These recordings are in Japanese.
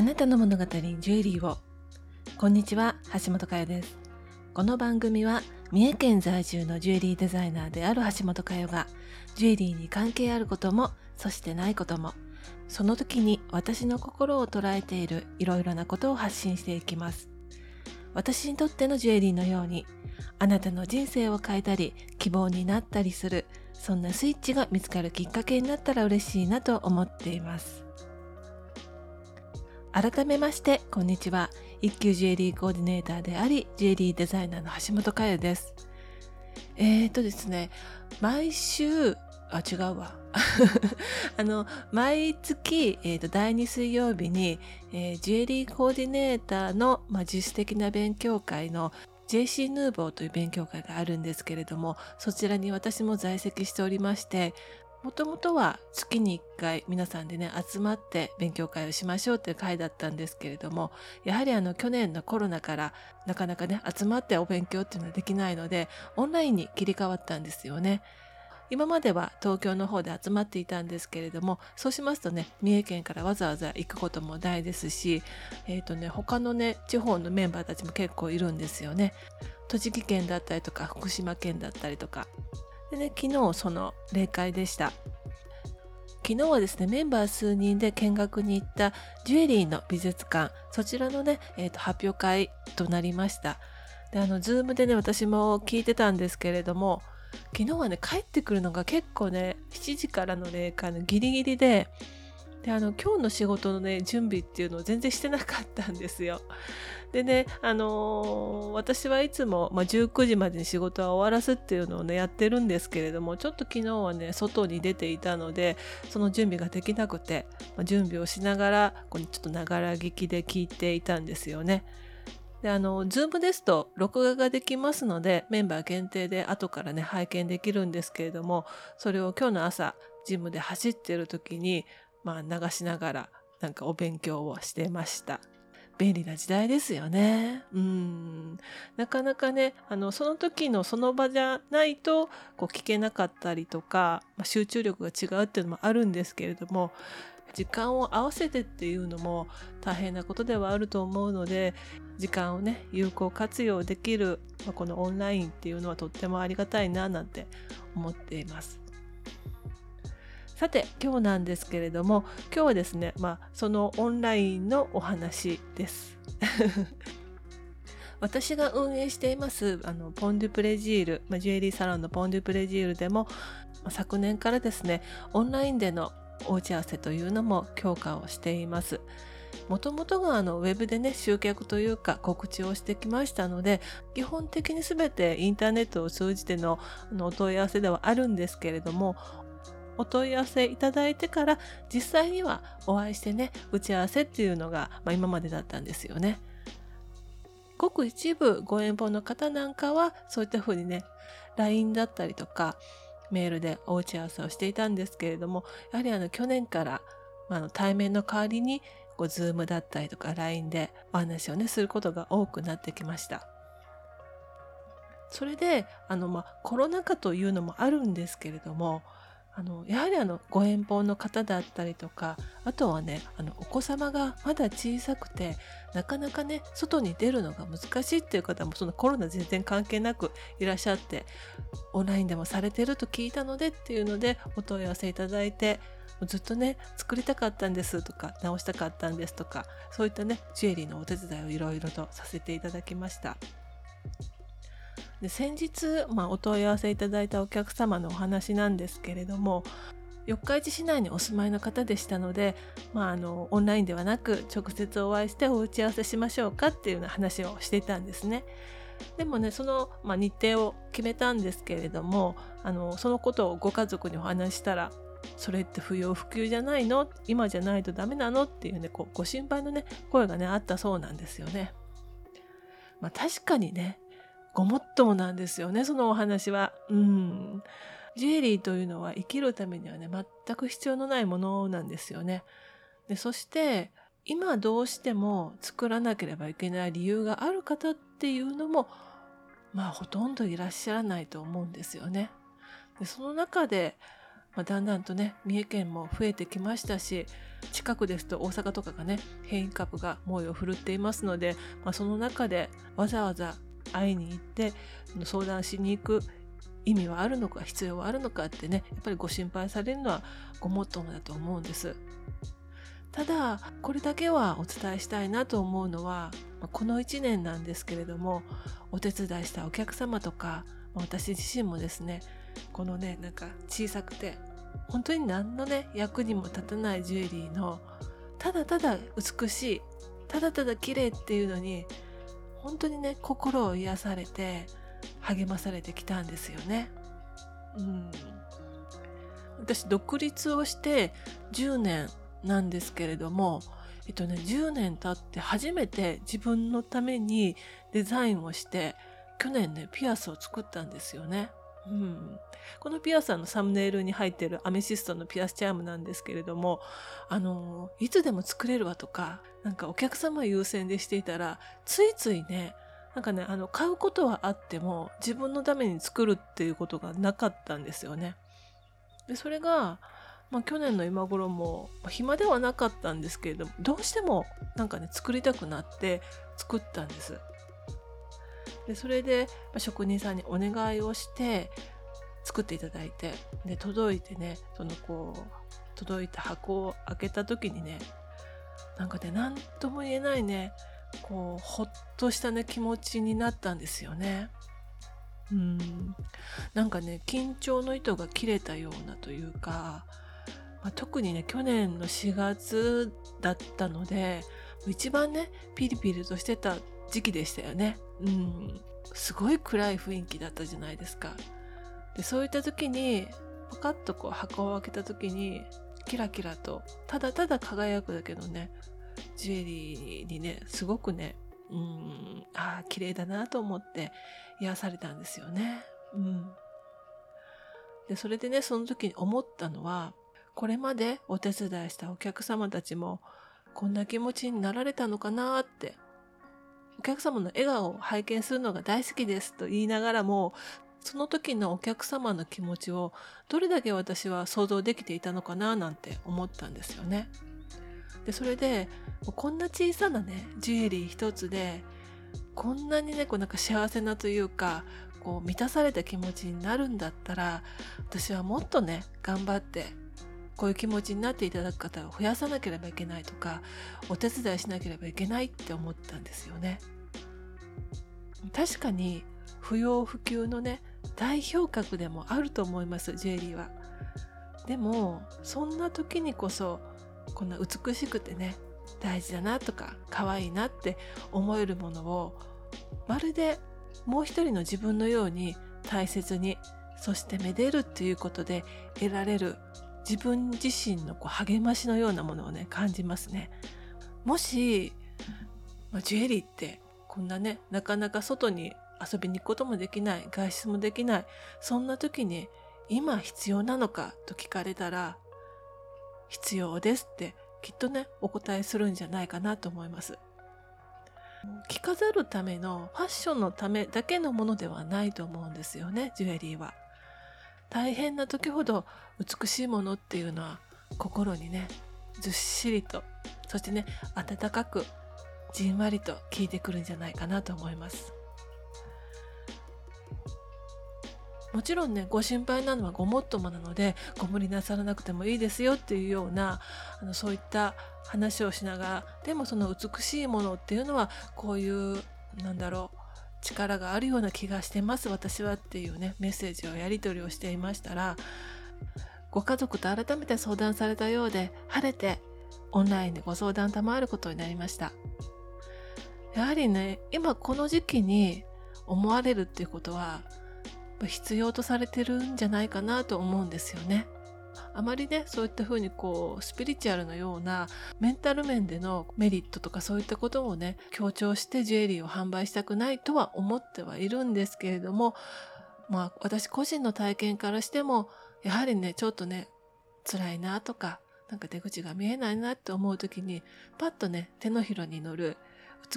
あなたの物語ジュエリーを。こんにちは橋本佳代です。この番組は三重県在住のジュエリーデザイナーである橋本佳代がジュエリーに関係あることもそしてないこともその時に私の心を捉えているいろいろなことを発信していきます。私にとってのジュエリーのようにあなたの人生を変えたり希望になったりするそんなスイッチが見つかるきっかけになったら嬉しいなと思っています。改めましてこんにちは。一級ジュエリーコーディネーターでありジュエリーデザイナーの橋本佳代です。えーとですね毎週あ違うわ。あの毎月、えーと、第2水曜日に、えー、ジュエリーコーディネーターの、まあ、自主的な勉強会の JC ヌーボーという勉強会があるんですけれどもそちらに私も在籍しておりましてもともとは月に1回皆さんでね集まって勉強会をしましょうっていう会だったんですけれどもやはりあの去年のコロナからなかなかね集まってお勉強っていうのはできないのでオンラインに切り替わったんですよね。今までは東京の方で集まっていたんですけれどもそうしますとね三重県からわざわざ行くことも大ですし、えーとね、他のね地方のメンバーたちも結構いるんですよね。栃木県だったりとか福島県だったりとかでね、昨日その例会でした。昨日はですね、メンバー数人で見学に行ったジュエリーの美術館、そちらのね、えーと、発表会となりました。で、あの、ズームでね、私も聞いてたんですけれども、昨日はね、帰ってくるのが結構ね、7時からの例会のギリギリで、で、あの、今日の仕事のね、準備っていうのを全然してなかったんですよ。でね、あのー、私はいつも、まあ、19時までに仕事は終わらすっていうのをね、やってるんですけれども、ちょっと昨日はね、外に出ていたので、その準備ができなくて、まあ、準備をしながら、ここにちょっとながら聞きで聞いていたんですよね。で、あの、ズームですと録画ができますので、メンバー限定で後からね、拝見できるんですけれども、それを今日の朝、ジムで走ってる時に、まあ流しながら、なんかお勉強をしてました。便利な時代ですよね。うん。なかなかね、あの、その時のその場じゃないと、こう聞けなかったりとか、まあ、集中力が違うっていうのもあるんですけれども、時間を合わせてっていうのも大変なことではあると思うので、時間をね、有効活用できる、まあ、このオンラインっていうのはとってもありがたいななんて思っています。さて今日なんですけれども今日はですねまあそのオンラインのお話です 私が運営していますあのポン・デュ・プレジール、まあ、ジュエリーサロンのポン・デュ・プレジールでも、まあ、昨年からですねオンラインでのお打ち合わせというのも強化をしています。もともとがあのウェブでね集客というか告知をしてきましたので基本的に全てインターネットを通じてののお問い合わせではあるんですけれどもお問い合わせいただいてから実際にはお会いしてね打ち合わせっていうのが、まあ、今までだったんですよね。ごく一部ご遠方の方なんかはそういったふうにね LINE だったりとかメールでお打ち合わせをしていたんですけれどもやはりあの去年から、まあ、対面の代わりにこう Zoom だったりとか LINE でお話をねすることが多くなってきました。それであの、まあ、コロナ禍というのもあるんですけれどもあのやはりあのご遠方の方だったりとかあとはねあのお子様がまだ小さくてなかなかね外に出るのが難しいっていう方もそのコロナ全然関係なくいらっしゃってオンラインでもされてると聞いたのでっていうのでお問い合わせいただいてずっとね作りたかったんですとか直したかったんですとかそういったねジュエリーのお手伝いをいろいろとさせていただきました。で先日、まあ、お問い合わせいただいたお客様のお話なんですけれども四日市市内にお住まいの方でしたので、まあ、あのオンラインではなく直接お会いしてお打ち合わせしましょうかっていうような話をしていたんですね。でもねその、まあ、日程を決めたんですけれどもあのそのことをご家族にお話したらそれって不要不急じゃないの？今じゃないとダメなの？っていうねこうご心配のね声がねあったそうなんですよね。まあ確かにねごもっともなんですよね、そのお話は。うん。ジュエリーというのは生きるためにはね、全く必要のないものなんですよね。でそして、今どうしても作らなければいけない理由がある方っていうのも、まあほとんどいらっしゃらないと思うんですよね。でその中で、まあ、だんだんとね三重県も増えてきましたし近くですと大阪とかがね変異株が猛威を振るっていますので、まあ、その中でわざわざ会いに行って相談しに行く意味はあるのか必要はあるのかってねやっぱりご心配されるのはごもっともだと思うんです。ただこれだけはお伝えしたいなと思うのはこの1年なんですけれどもお手伝いしたお客様とか私自身もですねこのねなんか小さくて本当に何のね役にも立たないジュエリーのただただ美しいただただ綺麗っていうのに本当にね心を癒されて励まされてきたんですよね。うん、私独立をして10年なんですけれども、えっとね、10年経って初めて自分のためにデザインをして去年ねピアスを作ったんですよね。うん、このピアスのサムネイルに入ってるアメシストのピアスチャームなんですけれどもあのいつでも作れるわとかなんかお客様優先でしていたらついついねなんかねあの買うことはあっても自分のために作るっていうことがなかったんですよね。でそれがまあ、去年の今頃も、まあ、暇ではなかったんですけれどもどうしてもなんかね作りたくなって作ったんです。でそれで、職人さんにお願いをして作っていただいてで届いてねそのこう届いた箱を開けた時にねなんかね何とも言えないねこうほっとしたね気持ちになったんですよね。うんなんかね緊張の糸が切れたようなというか、まあ、特にね去年の4月だったので一番ねピリピリとしてた時期でしたよね。うん、すごい暗い雰囲気だったじゃないですか。でそういった時にパカッとこう箱を開けた時にキラキラとただただ輝くだけのねジュエリーにねすごくねうんああ綺麗だなと思って癒されたんですよね。うん、でそれでねその時に思ったのはこれまでお手伝いしたお客様たちもこんな気持ちになられたのかなってお客様の笑顔を拝見するのが大好きですと言いながらもその時のお客様の気持ちをどれだけ私は想像できていたのかななんて思ったんですよね。でそれでこんな小さなねジュエリー一つでこんなにねこうなんか幸せなというかこう満たされた気持ちになるんだったら私はもっとね頑張ってこういう気持ちになっていただく方を増やさなければいけないとかお手伝いしなければいけないって思ったんですよね。確かに不要不急のね代表格でもあると思いますジュエリーは。でもそんな時にこそこんな美しくてね大事だなとか可愛いなって思えるものをまるでもう一人の自分のように大切にそしてめでるっていうことで得られる自分自身のこう励ましのようなものをね感じますね。もし、まあ、ジュエリーってこんなねなかなか外に遊びに行くこともできない外出もできないそんな時に今必要なのかと聞かれたら必要ですってきっとねお答えするんじゃないかなと思います。着飾るためのファッションのためだけのものではないと思うんですよねジュエリーは。大変な時ほど美しいものっていうのは心にねずっしりとそしてね温かくじんわりと効いてくるんじゃないかなと思います。もちろんねご心配なのはごもっともなのでご無理なさらなくてもいいですよっていうようなあのそういった話をしながらでもその美しいものっていうのはこういうなんだろう力があるような気がしてます私はっていうねメッセージをやり取りをしていましたらご家族と改めて相談されたようで晴れてオンラインでご相談賜ることになりました。やはりね今この時期に思われるっていうことは必要とされてるんじゃないかなと思うんですよね。あまりねそういったふうにこうスピリチュアルのようなメンタル面でのメリットとかそういったことをね強調してジュエリーを販売したくないとは思ってはいるんですけれどもまあ私個人の体験からしてもやはりねちょっとね辛いなとかなんか出口が見えないなって思う時にパッとね手のひらに乗る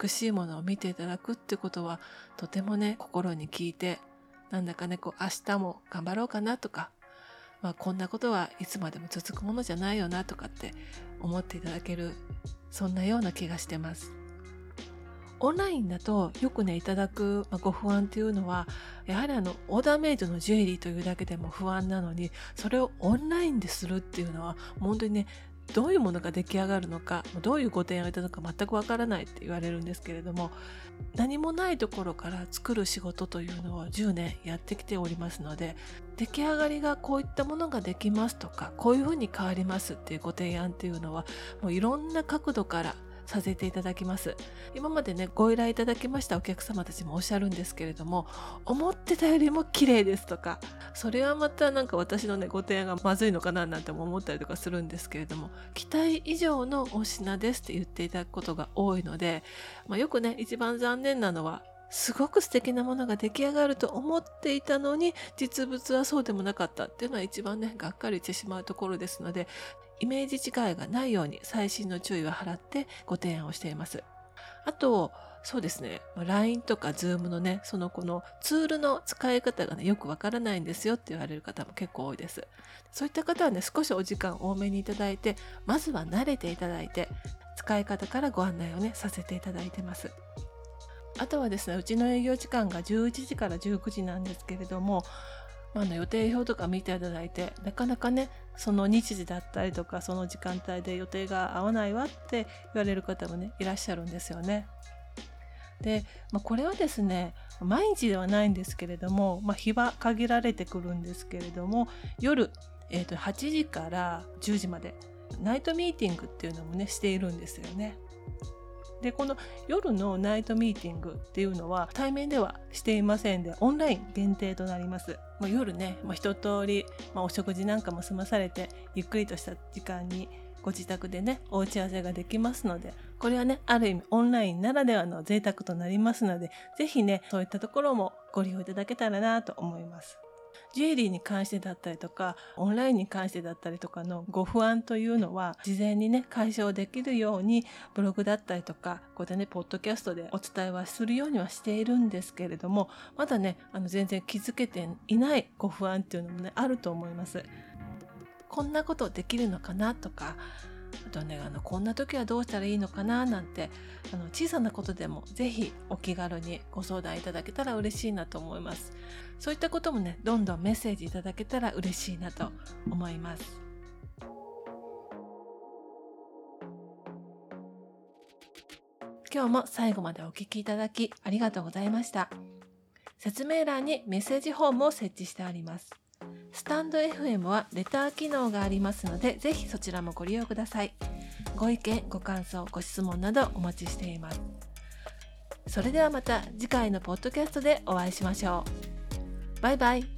美しいものを見ていただくってことはとてもね心に効いてなんだかねこう明日も頑張ろうかなとかまあ、こんなことはいつまでも続くものじゃないよなとかって思っていただけるそんなような気がしてます。オンラインだとよくねいただくご不安っていうのはやはりあのオーダーメイドのジュエリーというだけでも不安なのにそれをオンラインでするっていうのは本当にねどういうものが出来上がるのかどういうご提案をいただくか全くわからないって言われるんですけれども何もないところから作る仕事というのを10年やってきておりますので出来上がりがこういったものができますとかこういうふうに変わりますっていうご提案っていうのはもういろんな角度からさせていただきます。今までねご依頼いただきましたお客様たちもおっしゃるんですけれども思ってたよりも綺麗ですとかそれはまたなんか私のねご提案がまずいのかななんて思ったりとかするんですけれども期待以上のお品ですって言っていただくことが多いので、まあ、よくね一番残念なのはすごく素敵なものが出来上がると思っていたのに実物はそうでもなかったっていうのは一番ねがっかりしてしまうところですのでイメージ違いがないように細心の注意を払ってご提案をしています。あとそうですね。LINE とか Zoom のねそのこのツールの使い方がねよくわからないんですよって言われる方も結構多いです。そういった方はね少しお時間多めにいただいてまずは慣れていただいて使い方からご案内をねさせていただいてます。あとはですねうちの営業時間が11時から19時なんですけれども、まあ、の予定表とか見ていただいてなかなかねその日時だったりとかその時間帯で予定が合わないわって言われる方もねいらっしゃるんですよね。で、まあ、これはですね毎日ではないんですけれども、まあ、日は限られてくるんですけれども夜、えー、と8時から10時までナイトミーティングっていうのもねしているんですよね。でこの夜のナイトミーティングっていうのは対面ではしていませんでオンライン限定となります、まあ、夜ね、まあ、一通り、まあ、お食事なんかも済まされてゆっくりとした時間にご自宅でねお打ち合わせができますのでこれはねある意味オンラインならではの贅沢となりますので是非ねそういったところもご利用いただけたらなと思います。ジュエリーに関してだったりとかオンラインに関してだったりとかのご不安というのは事前にね解消できるようにブログだったりとかこうやってねポッドキャストでお伝えはするようにはしているんですけれどもまだねあの全然気づけていないご不安っていうのもねあると思います。こんなことできるのかなとかとねあのこんな時はどうしたらいいのかななんてあの小さなことでも是非お気軽にご相談いただけたら嬉しいなと思います。そういったこともねどんどんメッセージいただけたら嬉しいなと思います。今日も最後までお聞きいただきありがとうございました。説明欄にメッセージフォームを設置してあります。スタンド FM はレター機能がありますので、ぜひそちらもご利用ください。ご意見、ご感想、ご質問などお待ちしています。それではまた次回のポッドキャストでお会いしましょう。バイバイ。